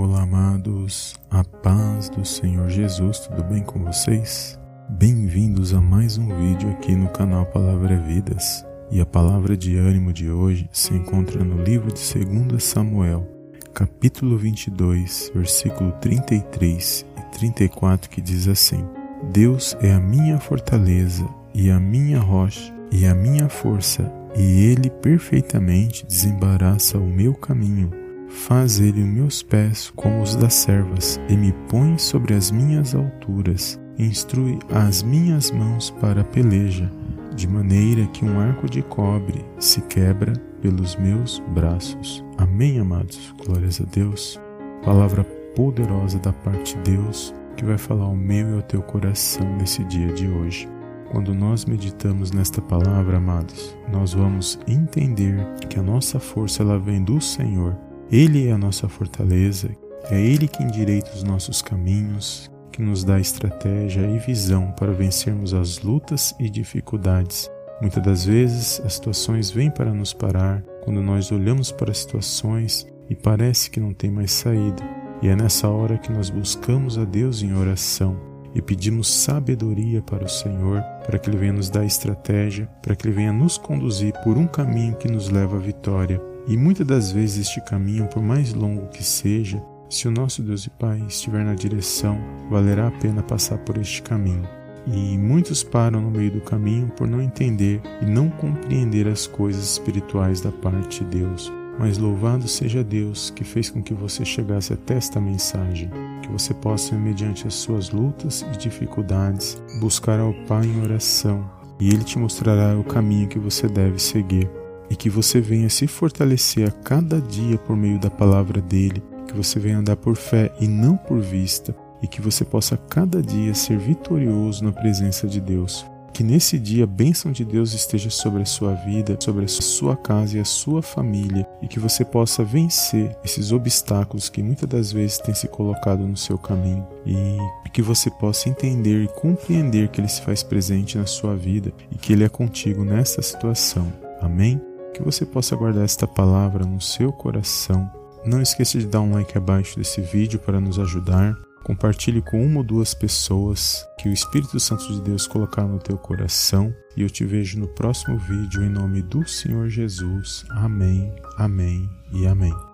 Olá, amados, a paz do Senhor Jesus, tudo bem com vocês? Bem-vindos a mais um vídeo aqui no canal Palavra Vidas. E a palavra de ânimo de hoje se encontra no livro de 2 Samuel, capítulo 22, versículo 33 e 34, que diz assim: Deus é a minha fortaleza e a minha rocha e a minha força, e ele perfeitamente desembaraça o meu caminho Faz ele os meus pés como os das servas, e me põe sobre as minhas alturas. Instrui as minhas mãos para a peleja, de maneira que um arco de cobre se quebra pelos meus braços. Amém, amados? Glórias a Deus. Palavra poderosa da parte de Deus que vai falar ao meu e ao teu coração nesse dia de hoje. Quando nós meditamos nesta palavra, amados, nós vamos entender que a nossa força ela vem do Senhor ele é a nossa fortaleza, é Ele quem endireita os nossos caminhos, que nos dá estratégia e visão para vencermos as lutas e dificuldades. Muitas das vezes as situações vêm para nos parar quando nós olhamos para as situações e parece que não tem mais saída. E é nessa hora que nós buscamos a Deus em oração e pedimos sabedoria para o Senhor, para que Ele venha nos dar estratégia, para que Ele venha nos conduzir por um caminho que nos leva à vitória. E muitas das vezes este caminho, por mais longo que seja, se o nosso Deus e Pai estiver na direção, valerá a pena passar por este caminho. E muitos param no meio do caminho por não entender e não compreender as coisas espirituais da parte de Deus. Mas louvado seja Deus que fez com que você chegasse até esta mensagem, que você possa, mediante as suas lutas e dificuldades, buscar ao Pai em oração, e Ele te mostrará o caminho que você deve seguir e que você venha se fortalecer a cada dia por meio da palavra dele, que você venha andar por fé e não por vista, e que você possa cada dia ser vitorioso na presença de Deus. Que nesse dia a bênção de Deus esteja sobre a sua vida, sobre a sua casa e a sua família, e que você possa vencer esses obstáculos que muitas das vezes têm se colocado no seu caminho, e que você possa entender e compreender que Ele se faz presente na sua vida e que Ele é contigo nessa situação. Amém? Que você possa guardar esta palavra no seu coração. Não esqueça de dar um like abaixo desse vídeo para nos ajudar. Compartilhe com uma ou duas pessoas que o Espírito Santo de Deus colocar no teu coração. E eu te vejo no próximo vídeo em nome do Senhor Jesus. Amém, amém e amém.